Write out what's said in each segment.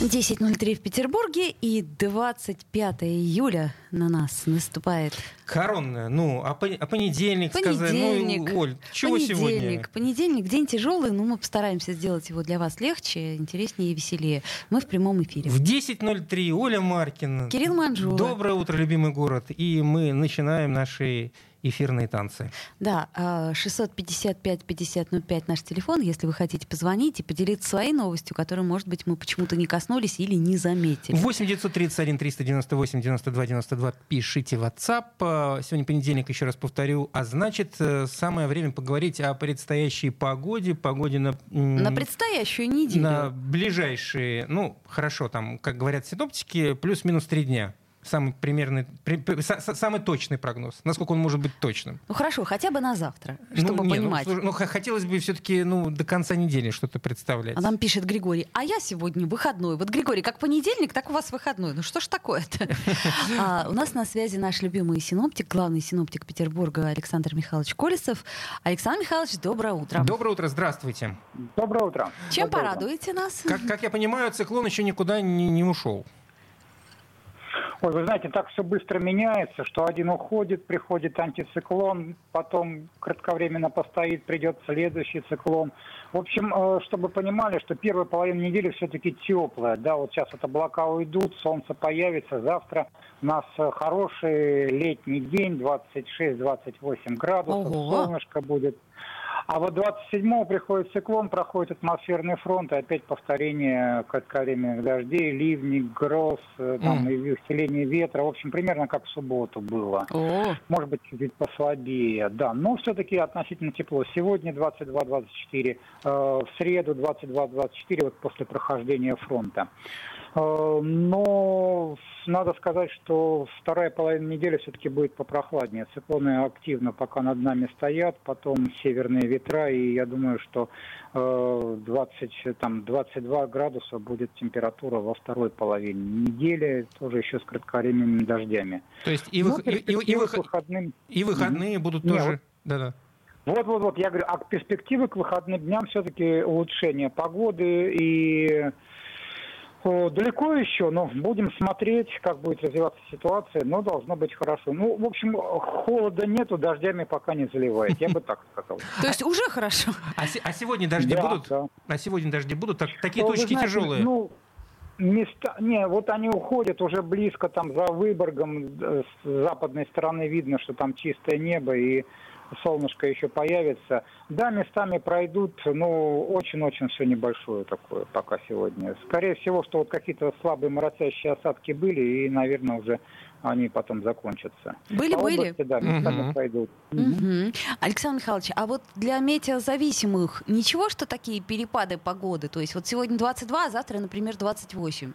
10.03 в Петербурге и 25 июля на нас наступает. Коронная. Ну, а, пон- а понедельник, сказать. Понедельник. Ну, Оль, чего понедельник. сегодня? Понедельник, день тяжелый, но мы постараемся сделать его для вас легче, интереснее и веселее. Мы в прямом эфире. В 10.03 Оля Маркина. Кирилл Манжула. Доброе утро, любимый город. И мы начинаем наши эфирные танцы. Да, а, 655-5005 наш телефон, если вы хотите позвонить и поделиться своей новостью, которую, может быть, мы почему-то не коснулись или не заметили. 8 931 398 92 92 пишите в WhatsApp. А, Сегодня понедельник, еще раз повторю. А значит, э, самое время поговорить о предстоящей погоде. Погоде на... На предстоящую неделю. на ближайшие, ну, хорошо, там, как говорят синоптики, плюс-минус три дня. Самый примерный, при- при- са- самый точный прогноз. Насколько он может быть точным? Ну хорошо, хотя бы на завтра, Ну, чтобы не, ну, понимать. слушай, Ну, х- хотелось бы все-таки ну, до конца недели что-то представлять. А нам пишет Григорий, а я сегодня выходной. Вот, Григорий, как понедельник, так у вас выходной. Ну что ж такое-то? А, У нас на связи наш любимый синоптик, главный синоптик Петербурга Александр Михайлович Колесов. Александр Михайлович, доброе утро. Доброе утро, здравствуйте. Доброе утро. Чем Доброе утро. порадуете нас? Как, как я понимаю, циклон еще никуда не, не ушел. Ой, вы знаете, так все быстро меняется, что один уходит, приходит антициклон, потом кратковременно постоит, придет следующий циклон. В общем, э, чтобы понимали, что первая половина недели все-таки теплая. Да, вот сейчас вот облака уйдут, солнце появится. Завтра у нас э, хороший летний день, 26-28 градусов, Ого. солнышко будет. А вот 27-го приходит циклон, проходит атмосферный фронт, и опять повторение кратковременных дождей, ливни, гроз, э, там, и усиление ветра. В общем, примерно как в субботу было. О, Может быть, чуть послабее, да. Но все-таки относительно тепло. Сегодня 22-24, э, в среду 22-24, вот после прохождения фронта. Э, Но надо сказать, что вторая половина недели все-таки будет попрохладнее. Циклоны активно пока над нами стоят, потом северные ветра, и я думаю, что э, 20, там, 22 градуса будет температура во второй половине недели, тоже еще с кратковременными дождями. То есть и, Ну, вых- и- и- и перспективы вых- к выходным. и выходные будут тоже... Да-да. Вот-вот-вот, я говорю, а перспективы к выходным дням все-таки улучшение погоды и далеко еще, но будем смотреть, как будет развиваться ситуация, но должно быть хорошо. Ну, в общем, холода нету, дождями пока не заливает, я бы так сказал. то есть уже хорошо. А, а сегодня дожди будут? А сегодня дожди будут? Так- такие Ну, точки тяжелые. Ну, места, не, вот они уходят уже близко там за Выборгом, э, с западной стороны видно, что там чистое небо и солнышко еще появится. Да, местами пройдут, но очень-очень все небольшое такое пока сегодня. Скорее всего, что вот какие-то слабые моросящие осадки были, и, наверное, уже они потом закончатся. Были, По были. области, да, местами Мгм. пройдут. Мгм. Александр Михайлович, а вот для метеозависимых ничего, что такие перепады погоды? То есть вот сегодня 22, а завтра, например, 28.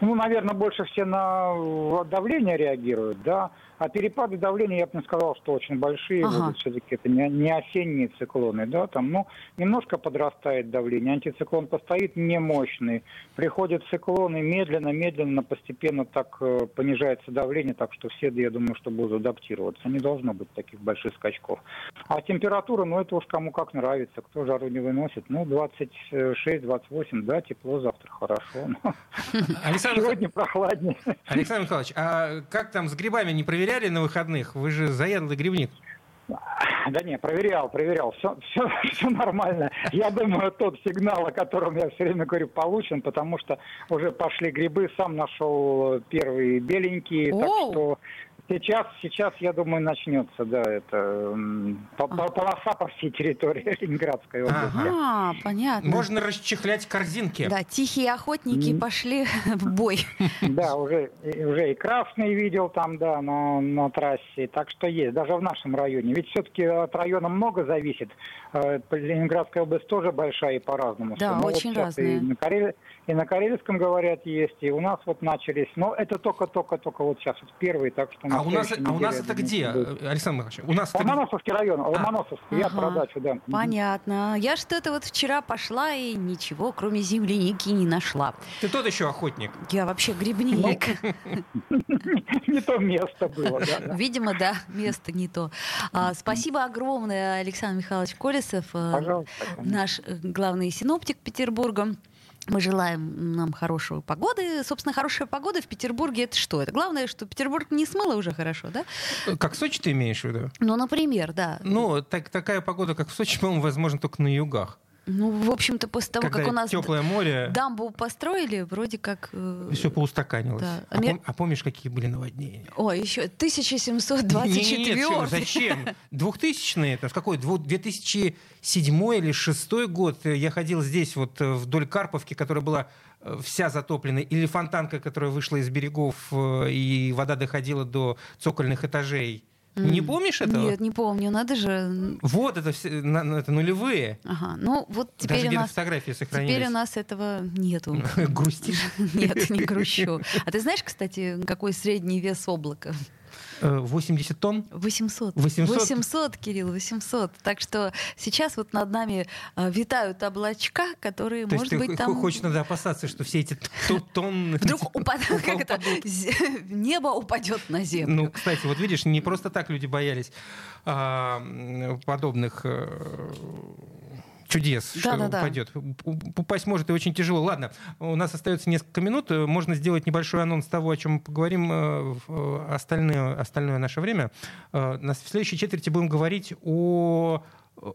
Ну, наверное, больше все на давление реагируют, да. А перепады давления, я бы не сказал, что очень большие Ага. будут. Все-таки это не, не осенние циклоны, да. Там, ну, немножко подрастает давление. Антициклон постоит не мощный. Приходят циклоны медленно, медленно, постепенно так э, понижается давление, так что все, я думаю, что будут адаптироваться. Не должно быть таких больших скачков. А температура, ну, это уж кому как нравится. Кто жару не выносит. Ну, 26-28, да, тепло завтра хорошо. Александр, Сегодня прохладнее. Александр Михайлович, а как там с грибами не проверяли на выходных? Вы же заядлый грибник. Да не, проверял, проверял. Все, все, все нормально. Я думаю, тот сигнал, о котором я все время говорю, получен, потому что уже пошли грибы, сам нашел первые беленькие, так что сейчас, сейчас, я думаю, начнется, да, это м, по- по- полоса по всей территории Ленинградской области. Ага. А, понятно. Можно расчехлять корзинки. Да, тихие охотники пошли в бой. Да, уже, и- уже и красный видел там, да, на, на трассе. Так что есть, даже в нашем районе. Ведь все-таки от района много зависит. Э, Ленинградская область тоже большая и по-разному. Да, очень разная. Карель- и на карельском, говорят, есть, и у нас вот начались. Но это только-только-только вот сейчас вот первый, так что... А у нас, а у нас это где, будет. Александр Михайлович? У нас Ломоносовский район, а. Ломоносовский, ага. я продачу, да. Понятно. Я что-то вот вчера пошла и ничего, кроме земляники, не нашла. Ты тот еще охотник. Я вообще грибник. Не то место было, да. Видимо, да, место не то. А, спасибо огромное, Александр Михайлович Колесов, э, наш э, главный синоптик Петербурга. Мы желаем нам хорошей погоды. Собственно, хорошая погода в Петербурге это что? Это главное, что Петербург не смыло уже хорошо, да? Как Сочи ты имеешь в виду? Ну, например, да. Ну, так, такая погода, как в Сочи, по-моему, возможно только на югах. Ну, в общем-то, после того, Когда как у нас теплое море, дамбу построили, вроде как... Э... Все поустаканилось. Да. А, Мер... а помнишь, какие были наводнения? Ой, еще 1724. Нет, нет, зачем? 2000 это в какой? 2007 или 2006 год я ходил здесь вот э, вдоль Карповки, которая была э, вся затоплена, или фонтанка, которая вышла из берегов, э, и вода доходила до цокольных этажей. Не помнишь этого? Нет, не помню, надо же. Вот, это, все, это нулевые. Ага, ну вот теперь Даже у нас... фотографии сохранились. Теперь у нас этого нету. Грустишь? Нет, не грущу. А ты знаешь, кстати, какой средний вес облака? 80 э, тонн? 800. 800? 800, Кирилл, 800. Так что сейчас вот над нами э, витают облачка, которые, То может быть, там... Хочешь надо опасаться, что все эти тонны... Вдруг упадут, как это, небо упадет на землю. Ну, кстати, вот видишь, не просто так люди боялись а, подобных э, чудес, да, что да, упадет. Да. Упасть может и очень тяжело. Ладно, у нас остается несколько минут. Можно сделать небольшой анонс того, о чем мы поговорим э, в остальное, остальное наше время. Э, на следующей четверти будем говорить о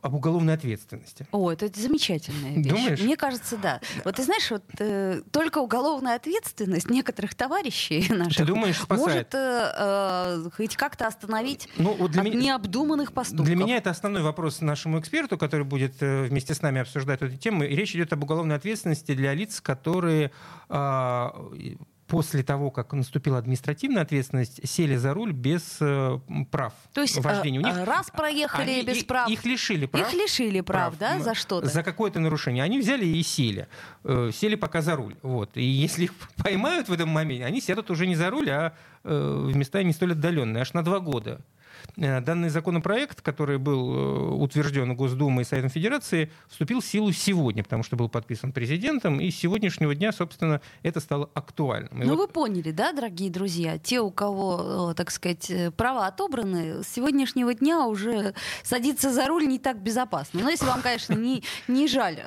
об уголовной ответственности. О, это замечательная вещь. Думаешь? Мне кажется, да. Вот ты знаешь, вот э, только уголовная ответственность некоторых товарищей наших ты думаешь, спасает? может э, э, хоть как-то остановить ну, вот для от меня, необдуманных поступков. Для меня это основной вопрос нашему эксперту, который будет э, вместе с нами обсуждать эту тему. И речь идет об уголовной ответственности для лиц, которые э, после того, как наступила административная ответственность, сели за руль без э, прав То есть вождения. У них, э, раз проехали они, без прав. Их лишили прав. Их лишили прав, прав да, за что-то? За какое-то нарушение. Они взяли и сели. Э, сели пока за руль. Вот. И если их поймают в этом моменте, они сядут уже не за руль, а э, в места не столь отдаленные, аж на два года. Э, данный законопроект, который был э, утвержден Госдумой и Советом Федерации, вступил в силу сегодня, потому что был подписан президентом, и с сегодняшнего дня, собственно, это стало актуальным. И ну, вот... вы поняли, да, дорогие друзья, те, у кого, э, так сказать, права отобраны, с сегодняшнего дня уже садиться за руль не так безопасно. Но если вам, конечно, не, не жаль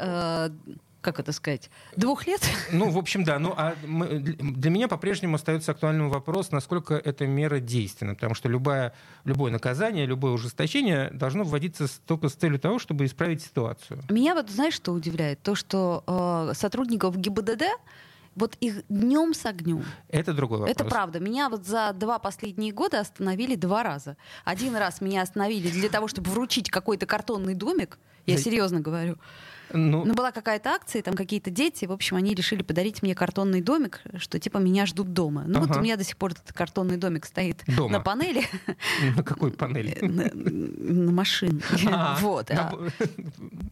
как это сказать, двух лет? Ну, в общем, да. Ну, а мы, для меня по-прежнему остается актуальным вопрос, насколько эта мера действенна. Потому что любое, любое наказание, любое ужесточение должно вводиться только с целью того, чтобы исправить ситуацию. Меня вот, знаешь, что удивляет? То, что э, сотрудников ГИБДД вот их днем с огнем. Это другой вопрос. Это правда. Меня вот за два последние года остановили два раза. Один раз меня остановили для того, чтобы вручить какой-то картонный домик. Я серьезно говорю. Ну, Но была какая-то акция, там какие-то дети, в общем, они решили подарить мне картонный домик, что типа меня ждут дома. Ну ага. вот у меня до сих пор этот картонный домик стоит дома. на панели. На какой панели? На, на машине. А, вот. А,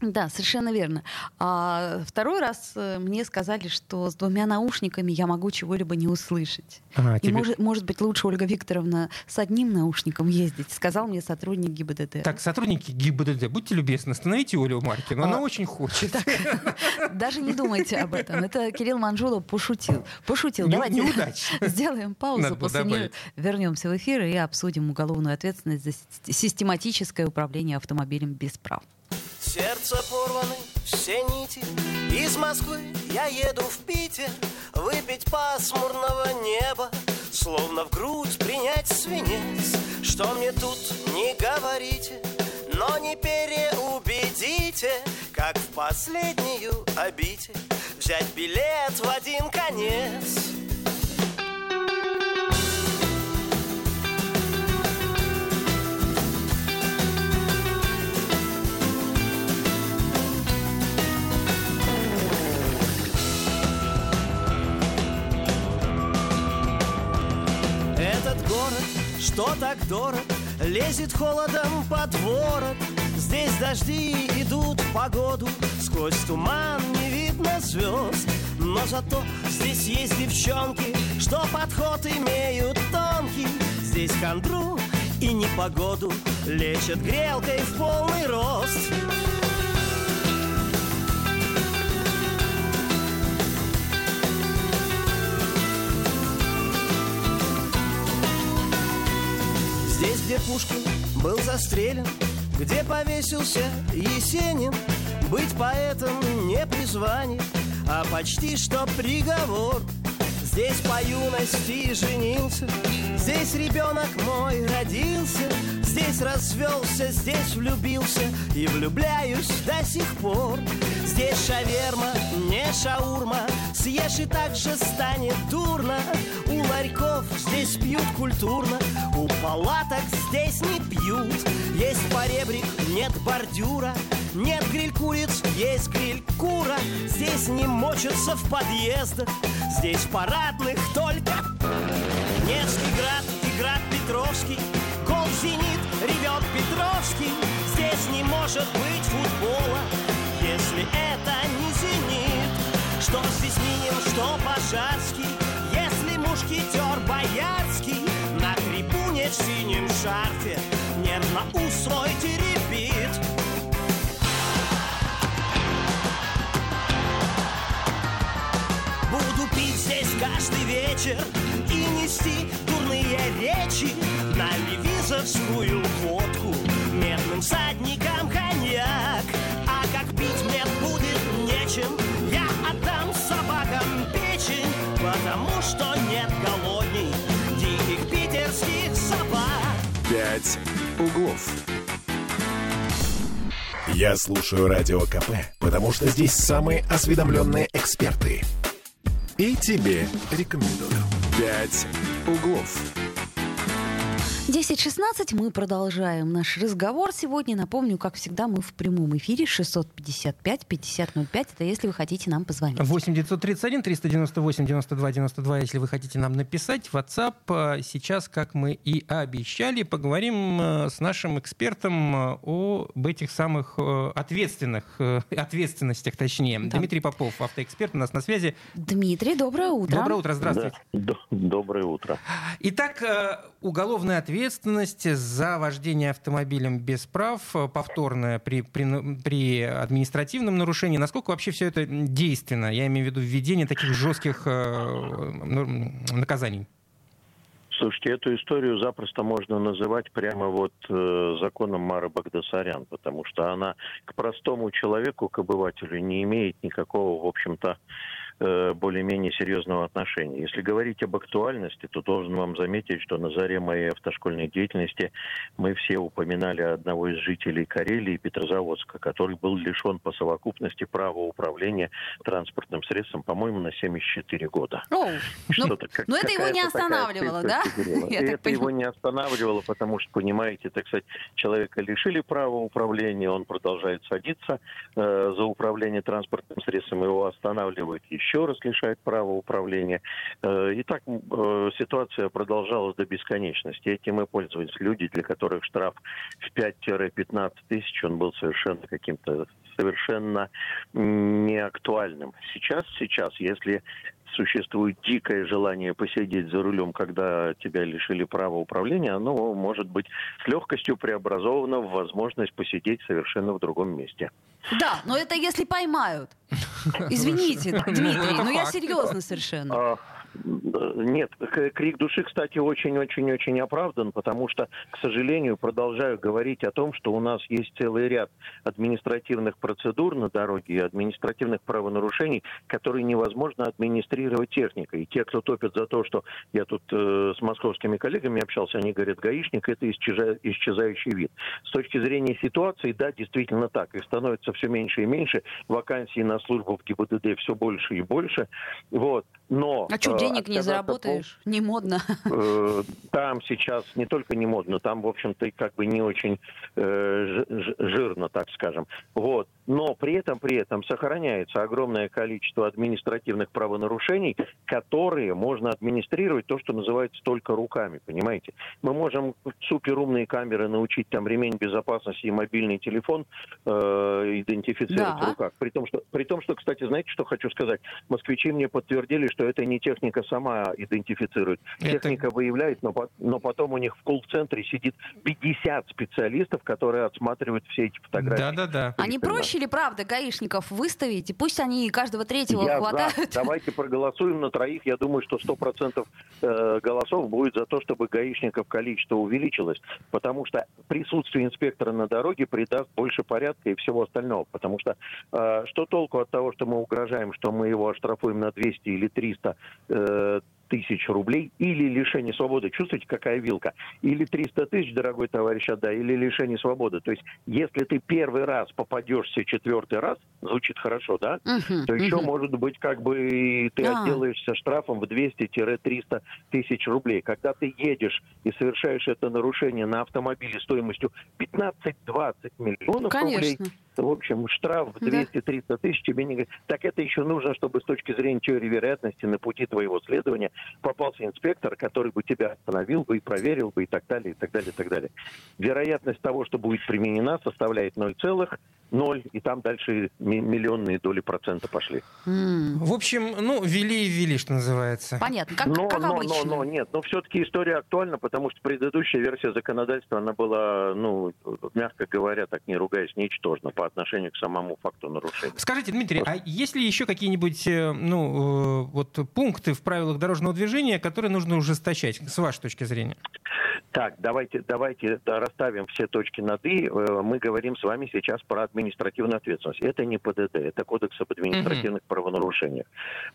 да, совершенно верно. А второй раз э, мне сказали, что с двумя наушниками я могу чего-либо не услышать. А, И тебе... может, может быть лучше Ольга Викторовна с одним наушником ездить, сказал мне сотрудник ГИБДД. Так, сотрудники ГИБДД, будьте любезны, остановите Олю Маркину, она а, очень хочет хочет. даже не думайте об этом. Это Кирилл Манжулов пошутил. Пошутил. Давайте сделаем паузу, после нее вернемся в эфир и обсудим уголовную ответственность за систематическое управление автомобилем без прав. Сердце порваны, все нити Из Москвы я еду в Питер Выпить пасмурного неба Словно в грудь принять свинец Что мне тут не говорите Но не переубедите как в последнюю обитель. Взять билет в один конец. Этот город, что так дорог, лезет холодом под ворот Здесь дожди идут в погоду Сквозь туман не видно звезд Но зато здесь есть девчонки, что подход имеют тонкий. Здесь хандру и непогоду лечат грелкой в полный рост. Где Пушкин был застрелен, где повесился Есенин, быть поэтом не призвание, а почти что приговор. Здесь по юности женился, здесь ребенок мой родился, здесь развелся, здесь влюбился и влюбляюсь до сих пор. Здесь шаверма, не шаурма, съешь и так же станет дурно. У ларьков здесь пьют культурно, у палаток здесь не пьют. Есть поребрик, нет бордюра, нет гриль-куриц, есть гриль-кура Здесь не мочатся в подъездах Здесь парадных только Невский град и град Петровский Гол «Зенит» Петровский Здесь не может быть футбола Если это не «Зенит» Что здесь Минин, что Пожарский Если мушкетер Боярский? На трибуне в синем шарфе Нервно у свой теребит каждый вечер И нести дурные речи На левизовскую водку Медным садникам коньяк А как пить мне будет нечем Я отдам собакам печень Потому что нет голодней Диких питерских собак Пять углов я слушаю Радио КП, потому что здесь самые осведомленные эксперты. И тебе рекомендую. «Пять углов». 10.16 мы продолжаем наш разговор сегодня. Напомню, как всегда, мы в прямом эфире 655-5005. Это если вы хотите нам позвонить. 8 931 398 92 92, если вы хотите нам написать. WhatsApp. А, сейчас, как мы и обещали, поговорим а, с нашим экспертом а, об этих самых ответственных, ответственностях, точнее. Да. Дмитрий Попов, автоэксперт, у нас на связи. Дмитрий, доброе утро. Доброе утро, здравствуйте. Да. Доброе утро. Итак, уголовная ответственность ответственность за вождение автомобилем без прав, повторное при, при, при административном нарушении. Насколько вообще все это действенно? Я имею в виду введение таких жестких э, наказаний. Слушайте, эту историю запросто можно называть прямо вот э, законом Мара Багдасарян, потому что она к простому человеку, к обывателю не имеет никакого, в общем-то, Э, более-менее серьезного отношения. Если говорить об актуальности, то должен вам заметить, что на заре моей автошкольной деятельности мы все упоминали одного из жителей Карелии, Петрозаводска, который был лишен по совокупности права управления транспортным средством, по-моему, на 74 года. О, ну, как, но это его не останавливало, да? это его не останавливало, потому что, понимаете, так сказать, человека лишили права управления, он продолжает садиться э, за управление транспортным средством, его останавливают еще еще раз лишает права управления. Э, и так э, ситуация продолжалась до бесконечности. Этим и пользовались люди, для которых штраф в 5-15 тысяч, он был совершенно каким-то совершенно неактуальным. Сейчас, сейчас, если существует дикое желание посидеть за рулем, когда тебя лишили права управления, оно может быть с легкостью преобразовано в возможность посидеть совершенно в другом месте. Да, но это если поймают. Извините, Дмитрий, но я серьезно совершенно. Нет, крик души, кстати, очень-очень-очень оправдан, потому что, к сожалению, продолжаю говорить о том, что у нас есть целый ряд административных процедур на дороге и административных правонарушений, которые невозможно администрировать техникой. И те, кто топит за то, что я тут э, с московскими коллегами общался, они говорят, гаишник – это исчеза... исчезающий вид. С точки зрения ситуации, да, действительно так. Их становится все меньше и меньше, вакансий на службу в ГИБДД все больше и больше. Вот. Но, а что, денег не заработаешь? Пол... Не модно. Э, там сейчас не только не модно, там, в общем-то, как бы не очень э, жирно, так скажем. Вот. Но при этом, при этом сохраняется огромное количество административных правонарушений, которые можно администрировать то, что называется только руками, понимаете? Мы можем суперумные камеры научить там ремень безопасности и мобильный телефон э, идентифицировать да. в руках. При том, что, при том, что, кстати, знаете, что хочу сказать? Москвичи мне подтвердили, что это не техника сама идентифицирует. Это... Техника выявляет, но, но потом у них в колл-центре сидит 50 специалистов, которые отсматривают все эти фотографии. Да-да-да. Они проще или правда гаишников выставить, и пусть они каждого третьего я хватают? За. Давайте проголосуем на троих. Я думаю, что 100% э, голосов будет за то, чтобы гаишников количество увеличилось, потому что присутствие инспектора на дороге придаст больше порядка и всего остального. Потому что э, что толку от того, что мы угрожаем, что мы его оштрафуем на 200 или 300 э, тысяч рублей или лишение свободы. Чувствуете, какая вилка? Или 300 тысяч, дорогой товарищ, отдай, или лишение свободы. То есть, если ты первый раз попадешься четвертый раз, звучит хорошо, да? Uh-huh, то еще, uh-huh. может быть, как бы ты uh-huh. отделаешься штрафом в 200-300 тысяч рублей. Когда ты едешь и совершаешь это нарушение на автомобиле стоимостью 15-20 миллионов Конечно. рублей, в общем, штраф в 200-300 тысяч тебе не... Так это еще нужно, чтобы с точки зрения теории вероятности на пути твоего следования попался инспектор, который бы тебя остановил бы и проверил бы и так далее, и так далее, и так далее. Вероятность того, что будет применена, составляет 0, ноль, и там дальше миллионные доли процента пошли. Mm. В общем, ну, ввели и ввели, что называется. Понятно, как, но, как но, обычно. Но, но, нет, но все-таки история актуальна, потому что предыдущая версия законодательства, она была, ну, мягко говоря, так не ругаясь, ничтожна по отношению к самому факту нарушения. Скажите, Дмитрий, Просто... а есть ли еще какие-нибудь, э, ну, э, вот пункты в правилах дорожного движения, которые нужно ужесточать, с вашей точки зрения? Так, давайте, давайте расставим все точки над «и». Э, мы говорим с вами сейчас про административную ответственность. Это не ПДД, это Кодекс об административных uh-huh. правонарушениях.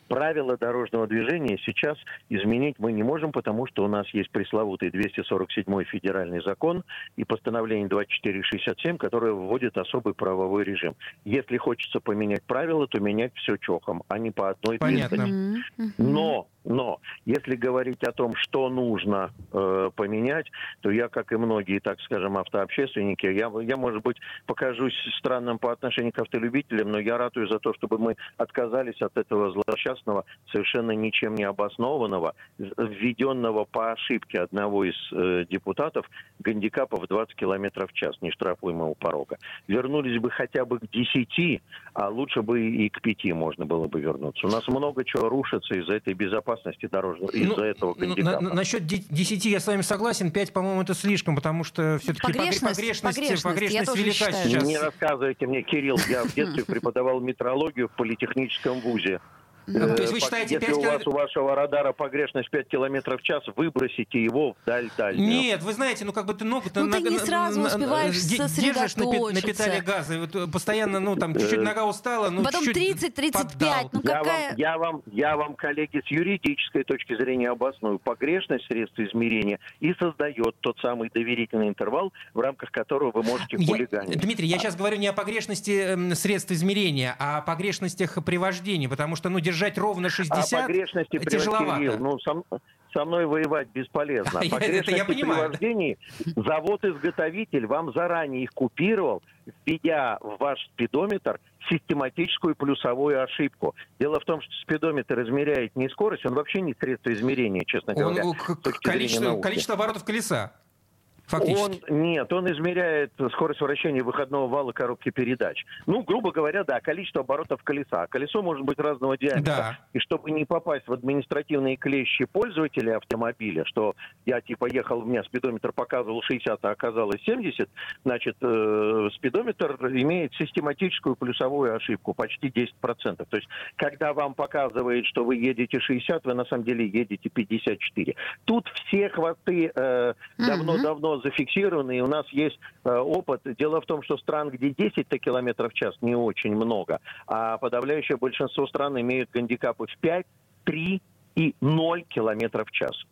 Правила дорожного движения сейчас изменить мы не можем, потому что у нас есть пресловутый 247 федеральный закон и постановление 2467, которое вводит особый правовой режим. Если хочется поменять правила, то менять все чохом, а не по одной Понятно. Uh-huh. Но но если говорить о том, что нужно э, поменять, то я, как и многие, так скажем, автообщественники, я, я, может быть, покажусь странным по отношению к автолюбителям, но я ратую за то, чтобы мы отказались от этого злосчастного, совершенно ничем не обоснованного, введенного по ошибке одного из э, депутатов гандикапа в 20 км в час, нештрафуемого порога. Вернулись бы хотя бы к 10, а лучше бы и к 5 можно было бы вернуться. У нас много чего рушится из-за этой безопасности безопасности дорожного ну, из-за этого гандикапа. Ну, на, насчет 10 я с вами согласен, 5, по-моему, это слишком, потому что все-таки погрешность, погрешность, погрешность, погрешность велика считаю. сейчас. Не рассказывайте мне, Кирилл, я в детстве преподавал метрологию в политехническом вузе. Ну, то есть вы считаете Если 5 у вас у вашего радара погрешность 5 километров в час, выбросите его вдаль дальнюю. Нет, вы знаете, ну как бы ты ногу ну, ты не сразу успеваешь держишь на, на педали газа, и вот э, постоянно, ну там чуть-чуть э, нога устала, ну Потом 30-35, ну какая... Я вам, я вам, коллеги, с юридической точки зрения обосную. Погрешность средств измерения и создает тот самый доверительный интервал, в рамках которого вы можете хулиганить. Дмитрий, я сейчас говорю не о погрешности эм, средств измерения, а о погрешностях при вождении, потому что, ну, держать ровно 60 а погрешности тяжеловато. Кирилл, ну, со, со мной воевать бесполезно. А погрешности я при вождении завод-изготовитель вам заранее их купировал, введя в ваш спидометр систематическую плюсовую ошибку. Дело в том, что спидометр измеряет не скорость, он вообще не средство измерения, честно говоря. Он, количество, количество оборотов колеса. Фактически. Он, нет, он измеряет скорость вращения выходного вала коробки передач. Ну, грубо говоря, да, количество оборотов колеса. Колесо может быть разного диаметра. Да. И чтобы не попасть в административные клещи пользователя автомобиля, что я типа ехал, у меня спидометр показывал 60, а оказалось 70, значит, э, спидометр имеет систематическую плюсовую ошибку, почти 10%. То есть, когда вам показывает, что вы едете 60, вы на самом деле едете 54. Тут все хвосты э, давно-давно зафиксированы, и у нас есть э, опыт. Дело в том, что стран, где 10 километров в час, не очень много, а подавляющее большинство стран имеют гандикапы в 5, 3 и 0 километров в час.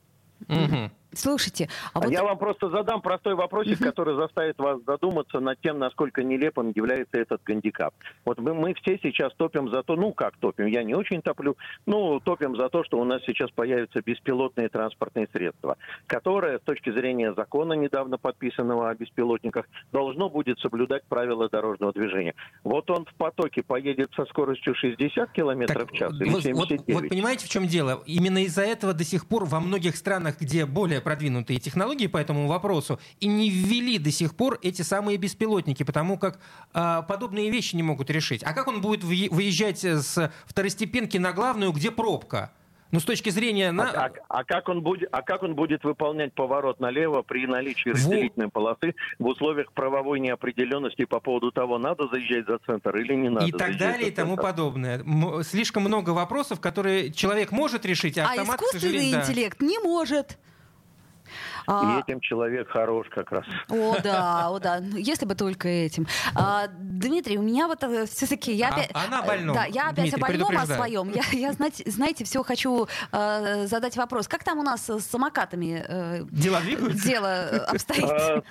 Угу. Слушайте, а, а вот... я вам просто задам простой вопросик, который заставит вас задуматься над тем, насколько нелепым является этот гандикап. Вот мы, мы все сейчас топим за то, ну как топим, я не очень топлю, ну топим за то, что у нас сейчас появятся беспилотные транспортные средства, которые с точки зрения закона, недавно подписанного о беспилотниках, должно будет соблюдать правила дорожного движения. Вот он в потоке поедет со скоростью 60 километров в час или вот, 79. Вот, вот понимаете, в чем дело? Именно из-за этого до сих пор во многих странах, где более продвинутые технологии по этому вопросу и не ввели до сих пор эти самые беспилотники, потому как э, подобные вещи не могут решить. А как он будет выезжать с второстепенки на главную, где пробка? Ну, с точки зрения... На... А, а, а, как он будет, а как он будет выполнять поворот налево при наличии разделительной полосы в условиях правовой неопределенности по поводу того, надо заезжать за центр или не надо? И так далее и тому подобное. Слишком много вопросов, которые человек может решить, а, а автомат, искусственный интеллект да. не может. А... И этим человек хорош как раз. О, да, о, да. Если бы только этим. А, Дмитрий, у меня вот э, все-таки... Я а, опять, она больна. Да, я опять Дмитрий, о больном, о своем. Я, я знаете, знаете, все хочу э, задать вопрос. Как там у нас с самокатами э, Дела двигаются? дело э, обстоит? А,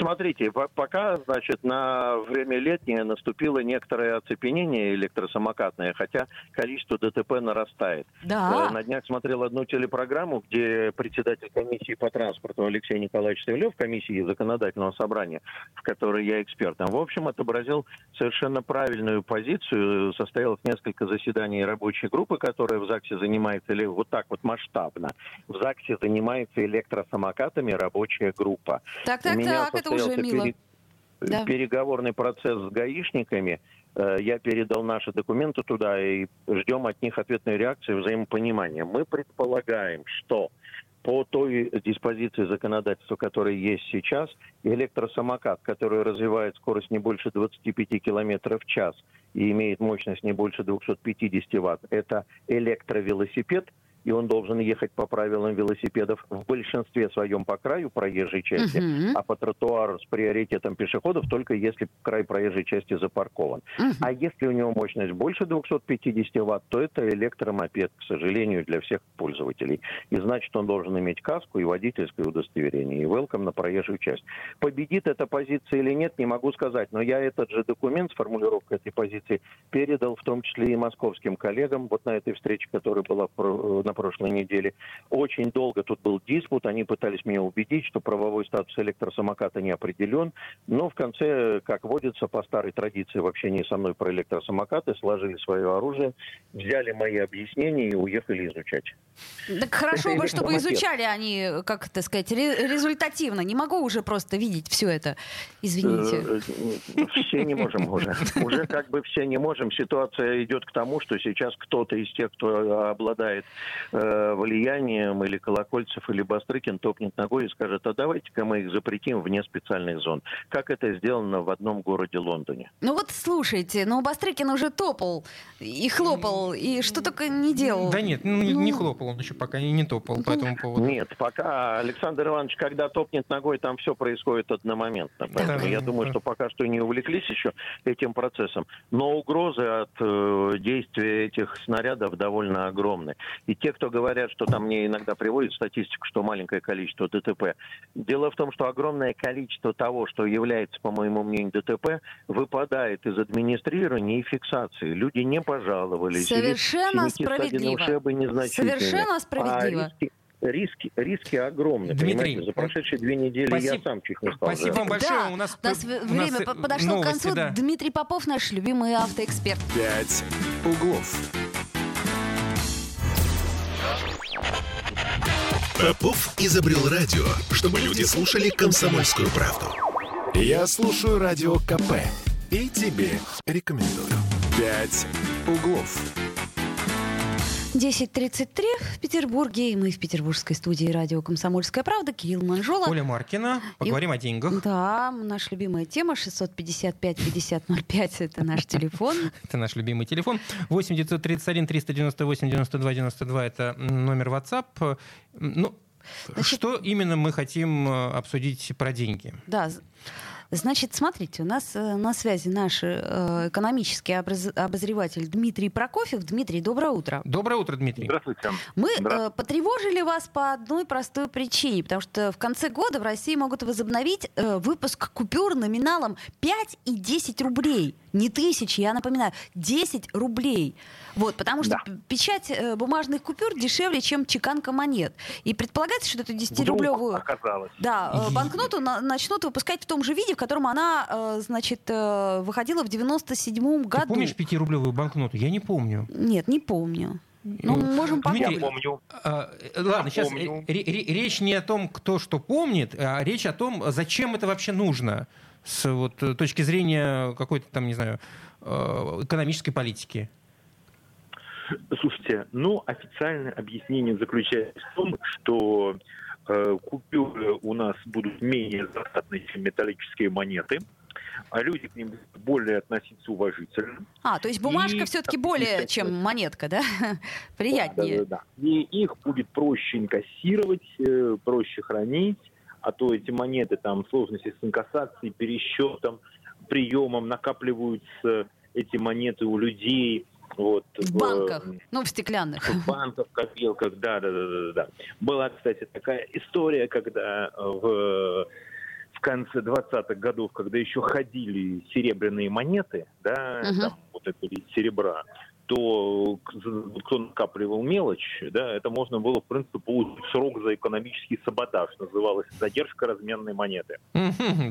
смотрите, пока, значит, на время летнее наступило некоторое оцепенение электросамокатное, хотя количество ДТП нарастает. Да. На днях смотрел одну телепрограмму, где председатель комиссии по транспорту транспорта Алексей Николаевич Савельев, комиссии законодательного собрания, в которой я экспертом, в общем, отобразил совершенно правильную позицию. Состоялось несколько заседаний рабочей группы, которая в ЗАГСе занимается, или вот так вот масштабно, в ЗАГСе занимается электросамокатами рабочая группа. Так, так, так, это уже мило. Пере... Да. Переговорный процесс с гаишниками э, я передал наши документы туда и ждем от них ответной реакции, взаимопонимания. Мы предполагаем, что по той диспозиции законодательства, которая есть сейчас, электросамокат, который развивает скорость не больше 25 км в час и имеет мощность не больше 250 ватт, это электровелосипед – и он должен ехать по правилам велосипедов в большинстве своем по краю проезжей части, uh-huh. а по тротуару с приоритетом пешеходов только если край проезжей части запаркован. Uh-huh. А если у него мощность больше 250 ватт, то это электромопед, к сожалению, для всех пользователей. И значит, он должен иметь каску и водительское удостоверение, и welcome на проезжую часть. Победит эта позиция или нет, не могу сказать, но я этот же документ с формулировкой этой позиции передал в том числе и московским коллегам вот на этой встрече, которая была на прошлой неделе. Очень долго тут был диспут, они пытались меня убедить, что правовой статус электросамоката не определен, но в конце, как водится, по старой традиции в общении со мной про электросамокаты, сложили свое оружие, взяли мои объяснения и уехали изучать. Так хорошо бы, чтобы изучали они, как это сказать, результативно. Не могу уже просто видеть все это. Извините. Э, э, все не можем уже. Уже как бы все не можем. Ситуация идет к тому, что сейчас кто-то из тех, кто обладает э, влиянием, или Колокольцев, или Бастрыкин топнет ногой и скажет, а давайте-ка мы их запретим вне специальных зон. Как это сделано в одном городе Лондоне. Ну вот слушайте, ну Бастрыкин уже топал и хлопал, и что только не делал. Да нет, ну, ну... не хлопал он еще пока не, не топал ну, по этому поводу. Нет, пока Александр Иванович, когда топнет ногой, там все происходит одномоментно. Поэтому да, я да, думаю, что пока что не увлеклись еще этим процессом. Но угрозы от э, действия этих снарядов довольно огромны. И те, кто говорят, что там мне иногда приводят статистику, что маленькое количество ДТП. Дело в том, что огромное количество того, что является, по моему мнению, ДТП, выпадает из администрирования и фиксации. Люди не пожаловались. Совершенно справедливо. Совершенно справедливо. А риски, риски, риски огромные. Дмитрий, за прошедшие две недели спасибо, я сам чуть не стал. Спасибо вам большое. Да, у нас, у нас время нас подошло новости, к концу. Да. Дмитрий Попов, наш любимый автоэксперт. Пять углов. Попов изобрел радио, чтобы люди слушали комсомольскую правду. Я слушаю радио КП и тебе рекомендую. «Пять углов». 10.33 в Петербурге, и мы в петербургской студии радио «Комсомольская правда». Кирилл Манжола. Оля Маркина. Поговорим и, о деньгах. Да, наша любимая тема 655-5005 — это наш телефон. Это наш любимый телефон. 8 931 398 92 92 — это номер WhatsApp. Ну, что именно мы хотим э, обсудить про деньги? Да, Значит, смотрите, у нас э, на связи наш э, экономический обозреватель Дмитрий Прокофьев. Дмитрий, доброе утро. Доброе утро, Дмитрий. Здравствуйте. Мы э, Здравствуйте. потревожили вас по одной простой причине, потому что в конце года в России могут возобновить выпуск купюр номиналом 5 и 10 рублей. Не тысячи, я напоминаю, 10 рублей. Вот, потому что да. печать бумажных купюр дешевле, чем чеканка монет. И предполагается, что эту 10-рублевую да, банкноту начнут выпускать в том же виде, котором она, э, значит, э, выходила в 97-м году. Ты помнишь пятирублевую банкноту? Я не помню. Нет, не помню. Ну, можем Дмитрий, Я помню. А, ладно, Я сейчас помню. речь не о том, кто что помнит, а речь о том, зачем это вообще нужно с вот, точки зрения какой-то там, не знаю, экономической политики. Слушайте, ну, официальное объяснение заключается в том, что Э, купюры у нас будут менее затратны, чем металлические монеты а люди к ним более относиться уважительно. А, то есть бумажка все-таки более, чем монетка, да? Приятнее. Да, да, да. И их будет проще инкассировать, э, проще хранить, а то эти монеты, там, сложности с инкассацией, пересчетом, приемом, накапливаются эти монеты у людей. Вот, в, в банках, ну, в стеклянных. В банках, в копилках, да, да, да, да. Была, кстати, такая история, когда в в конце 20-х годов, когда еще ходили серебряные монеты, да, uh-huh. там, вот это серебра, то кто накапливал мелочь, да, это можно было, в принципе, получить срок за экономический саботаж. Называлось задержка разменной монеты.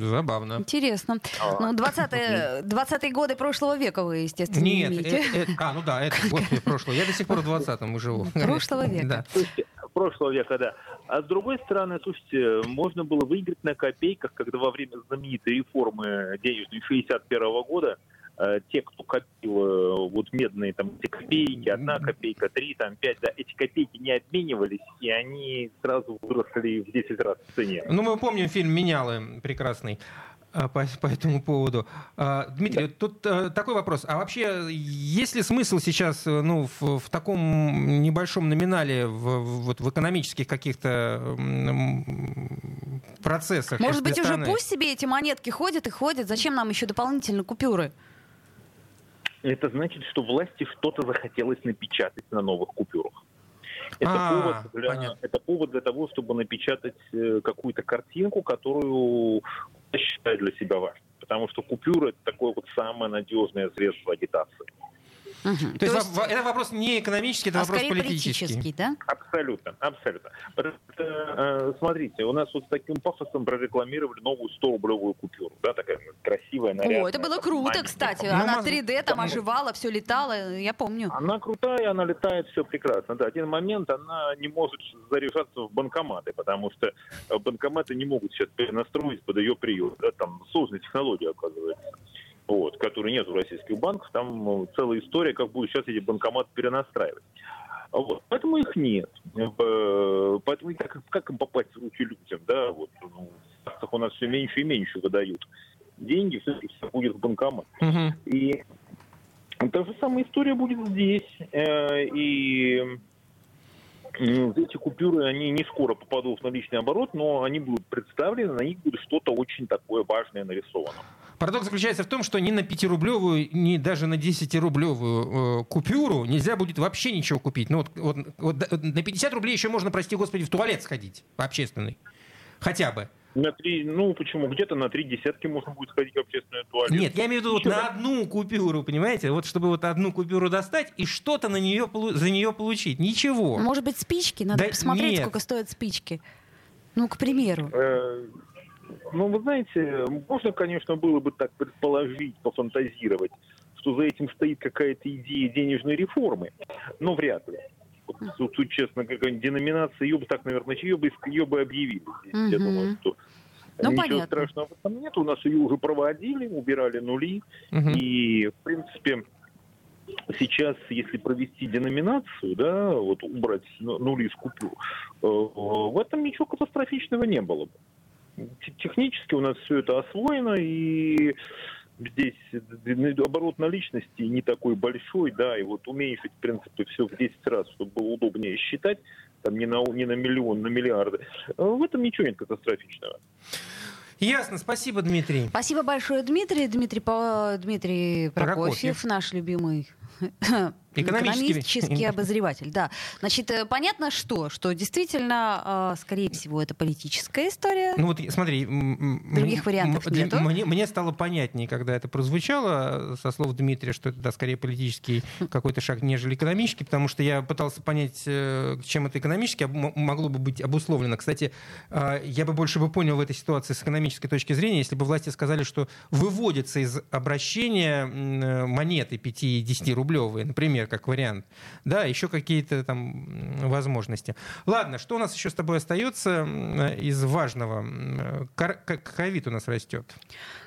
Забавно. Интересно. А. Ну, 20-е, 20 годы прошлого века вы, естественно, Нет, не имеете. Это, это, а, ну да, это господи, прошлого. Я до сих пор в 20-м живу. Прошлого века. Да. Слушайте, прошлого века, да. А с другой стороны, слушайте, можно было выиграть на копейках, когда во время знаменитой реформы денежной 61 года Э, те, кто копил э, вот медные там эти копейки, одна копейка, три, там пять, да, эти копейки не обменивались, и они сразу выросли в 10 раз в цене. Ну, мы помним фильм «Менялы» прекрасный э, по, по этому поводу. Дмитрий, да. тут такой вопрос. А вообще, есть ли смысл сейчас ну, в, в таком небольшом номинале, в, вот, в экономических каких-то процессах? Может быть, страны? уже пусть себе эти монетки ходят и ходят. Зачем нам еще дополнительно купюры? Это значит, что власти что-то захотелось напечатать на новых купюрах. Это, а, повод для, это повод для того, чтобы напечатать э, какую-то картинку, которую считают для себя важной. Потому что купюра – это такое вот самое надежное средство агитации. Угу. То, То есть, есть это вопрос не экономический, это а вопрос политический. политический да? Абсолютно, абсолютно. Э, смотрите, у нас вот с таким пафосом прорекламировали новую 100-рублевую купюру, да, такая красивая, нарядная. О, это было круто, кстати. Ну, она 3D там оживала, все летало, я помню. Она крутая, она летает, все прекрасно. Да, один момент, она не может заряжаться в банкоматы, потому что банкоматы не могут сейчас перенастроить под ее прием. Да, там сложная технология, оказывается вот, который нет в российских банках, там ну, целая история, как будет сейчас эти банкоматы перенастраивать. Вот. Поэтому их нет. Э, поэтому как, как им попасть в руки людям? Да? Вот, ну, у нас все меньше и меньше выдают деньги, все, все будет в банкомат. Угу. И та же самая история будет здесь. Э, и эти купюры, они не скоро попадут в наличный оборот, но они будут представлены, на них будет что-то очень такое важное нарисовано. Парадокс заключается в том, что ни на 5-рублевую, ни даже на 10-рублевую э, купюру нельзя будет вообще ничего купить. Ну вот, вот, вот на 50 рублей еще можно, прости господи, в туалет сходить общественный. Хотя бы. На три, ну почему? Где-то на три десятки можно будет сходить в общественный туалет. Нет, я имею в виду вот на одну купюру, понимаете? Вот чтобы вот одну купюру достать и что-то на нее, за нее получить. Ничего. Может быть, спички? Надо да посмотреть, нет. сколько стоят спички. Ну, к примеру. Э, ну, вы знаете, можно, конечно, было бы так предположить, пофантазировать, что за этим стоит какая-то идея денежной реформы, но вряд ли. Вот, тут, тут честно, какая-нибудь деноминация, ее бы так, наверное, ее бы, ее бы объявили. Угу. Я думаю, что ну, Ничего понятно. страшного в этом нет. У нас ее уже проводили, убирали нули. Угу. И, в принципе, сейчас, если провести деноминацию, да, вот убрать нули с купюр, э, в этом ничего катастрофичного не было бы технически у нас все это освоено, и здесь оборот наличности не такой большой, да, и вот уменьшить, в принципе, все в 10 раз, чтобы было удобнее считать, там не на, не на миллион, на миллиарды, в этом ничего нет катастрофичного. Ясно, спасибо, Дмитрий. Спасибо большое, Дмитрий. Дмитрий, Дмитрий Прокофьев, Прокофьев, наш любимый Экономический. Экономический обозреватель, да. Значит, э, понятно что? Что действительно, а, скорее всего, это политическая история. Ну вот смотри. Других вариантов нету. Мне, мне стало понятнее, когда это прозвучало, со слов Дмитрия, что это, да, скорее политический какой-то шаг, нежели экономический, потому что я пытался понять, э, чем это экономически могло бы быть обусловлено. Кстати, я бы больше бы понял в этой ситуации с экономической точки зрения, если бы власти сказали, что выводится из обращения э, монеты 5 и 10 рублевые, например, как вариант. Да, еще какие-то там возможности. Ладно, что у нас еще с тобой остается из важного? Ковид у нас растет.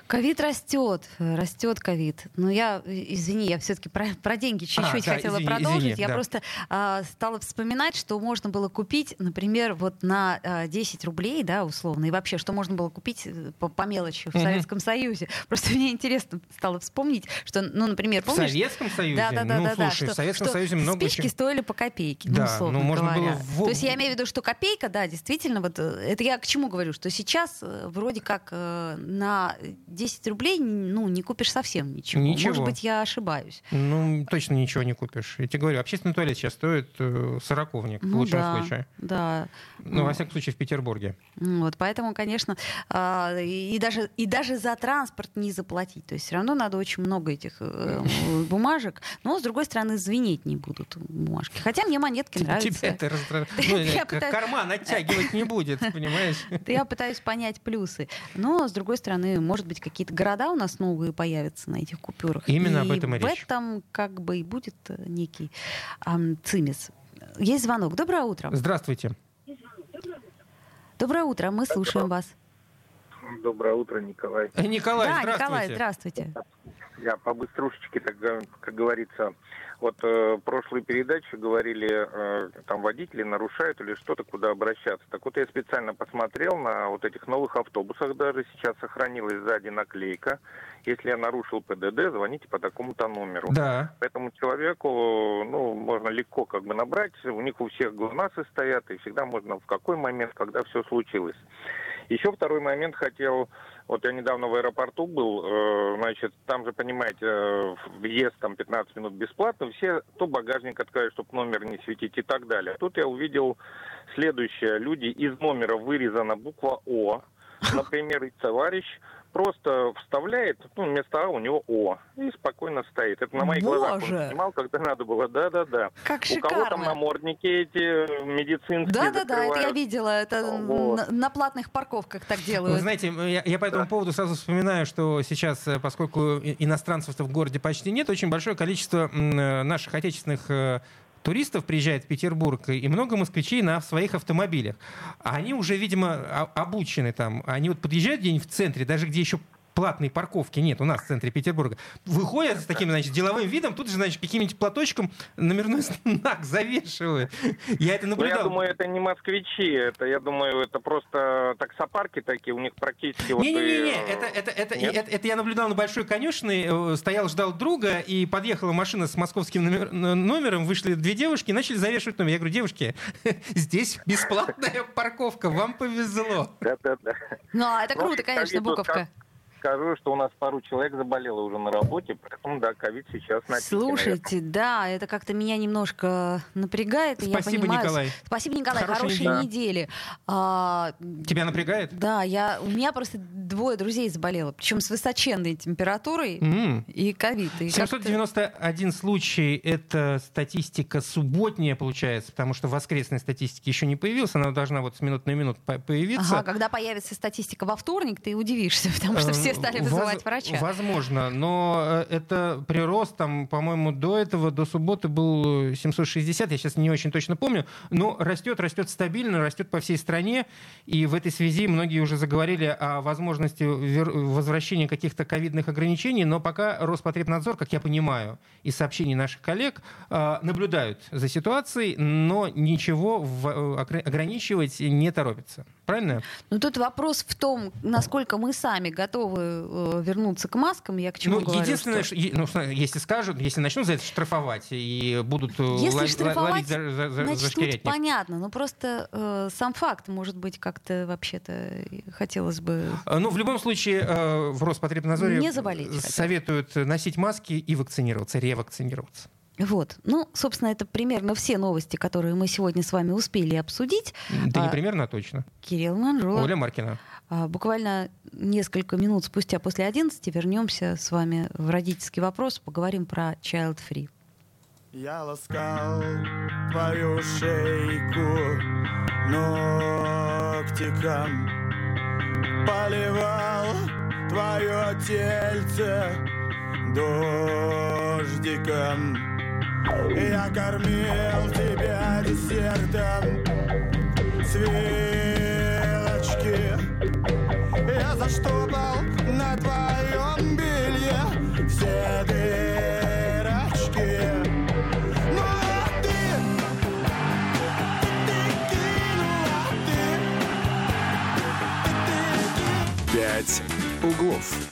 Ковид растет, растет ковид. Но я, извини, я все-таки про, про деньги чуть-чуть а, да, хотела извини, продолжить. Извини, я да. просто а, стала вспоминать, что можно было купить, например, вот на а, 10 рублей, да, условно, и вообще, что можно было купить э, по, по мелочи в mm-hmm. Советском Союзе. Просто мне интересно стало вспомнить, что, ну, например, помнишь... В Советском Союзе? Да, да, да. Ну, да, слушай, что, в Советском что Союзе много спички очень... стоили по копейке, ну, да, ну, условно ну, можно говоря. Было в... То есть я имею в виду, что копейка, да, действительно, вот э, это я к чему говорю, что сейчас э, вроде как на 10 рублей ну, не купишь совсем ничего. ничего. Может быть, я ошибаюсь. Ну, точно ничего не купишь. Я тебе говорю, общественный туалет сейчас стоит э, сороковник, ну, в лучшем да, случае. Да. Ну, ну, во всяком случае, в Петербурге. Вот, поэтому, конечно, а, и даже, и даже за транспорт не заплатить. То есть все равно надо очень много этих э, бумажек. Но, с другой стороны, звенеть не будут бумажки. Хотя мне монетки нравятся. Тебя это раздражает. Ну, карман оттягивать не будет, понимаешь? Я пытаюсь понять плюсы. Но, с другой стороны, может быть, какие-то города у нас новые появятся на этих купюрах. Именно и об этом и речь. в этом как бы и будет э, некий эм, цимис. Есть звонок. Доброе утро. Здравствуйте. Доброе утро, мы слушаем вас. Доброе утро, Николай. Николай, да, здравствуйте. Николай, здравствуйте. Я по быструшечке, так, как говорится, вот э, прошлые передачи говорили, э, там водители нарушают или что-то, куда обращаться. Так вот я специально посмотрел на вот этих новых автобусах даже сейчас сохранилась сзади наклейка. Если я нарушил ПДД, звоните по такому-то номеру. Да. Поэтому человеку, ну, можно легко как бы набрать. У них у всех глонасы стоят, и всегда можно в какой момент, когда все случилось. Еще второй момент хотел вот я недавно в аэропорту был, э, значит, там же, понимаете, э, въезд там 15 минут бесплатно, все то багажник открывают, чтобы номер не светить и так далее. Тут я увидел следующее. Люди из номера вырезана буква О. Например, товарищ просто вставляет, ну, вместо А у него О, и спокойно стоит. Это на моих Боже. глазах он снимал, когда надо было. Да-да-да. Как у шикарно. кого там намордники эти медицинские Да-да-да, это я видела. Это вот. на, на платных парковках так делают. Вы знаете, я, я по этому да. поводу сразу вспоминаю, что сейчас, э, поскольку иностранцев в городе почти нет, очень большое количество э, наших отечественных э, туристов приезжает в Петербург, и много москвичей на своих автомобилях. Они уже, видимо, обучены там. Они вот подъезжают где-нибудь в центре, даже где еще платной парковки нет у нас в центре Петербурга. Выходят с таким, значит, деловым видом, тут же, значит, каким-нибудь платочком номерной знак завешивают. Я это наблюдал. Ну, я думаю, это не москвичи, это, я думаю, это просто таксопарки такие, у них практически... Не-не-не, вот, это, это, это, это, это я наблюдал на Большой конюшной, э, стоял, ждал друга, и подъехала машина с московским номер, номером, вышли две девушки, начали завешивать номер. Я говорю, девушки, здесь бесплатная парковка, вам повезло. Да-да-да. Ну, а это круто, конечно, буковка скажу, что у нас пару человек заболело уже на работе, поэтому, да, ковид сейчас на Слушайте, наверное. да, это как-то меня немножко напрягает. Спасибо, я понимаю, Николай. Спасибо, Николай. Хорошей, Хорошей недели. недели. А, Тебя напрягает? Да, я, у меня просто двое друзей заболело, причем с высоченной температурой mm. и ковид. 791 случай — это статистика субботняя, получается, потому что воскресной статистики еще не появилась, она должна вот с минут на минуту появиться. Ага, когда появится статистика во вторник, ты удивишься, потому что все стали вызывать Воз, врача. Возможно, но э, это прирост, там, по-моему, до этого, до субботы был 760, я сейчас не очень точно помню, но растет, растет стабильно, растет по всей стране, и в этой связи многие уже заговорили о возможности возвращения каких-то ковидных ограничений, но пока Роспотребнадзор, как я понимаю, из сообщений наших коллег, э, наблюдают за ситуацией, но ничего э, ограничивать не торопится. Правильно? Ну, тут вопрос в том, насколько мы сами готовы э, вернуться к маскам. Я к чему ну, говорю, единственное, что... ну, если скажут, если начнут за это штрафовать и будут э, если ловить штрафовать, за, за, за, за понятно. Но просто э, сам факт, может быть, как-то вообще-то хотелось бы... Э, ну, в любом случае, э, в Роспотребнадзоре не заболеть, советуют носить маски и вакцинироваться, ревакцинироваться. Вот. Ну, собственно, это примерно все новости, которые мы сегодня с вами успели обсудить. Да а, не примерно, а точно. Кирилл Манжула. Оля Маркина. А, буквально несколько минут спустя после 11 вернемся с вами в родительский вопрос, поговорим про Child Free. Я ласкал твою шейку ногтиком, поливал твое тельце дождиком. Я кормил тебя десертом цвелочки Я заштопал на твоем белье все дырочки. Ну а ты, ты, кинула, ты, ты, ты Пять углов.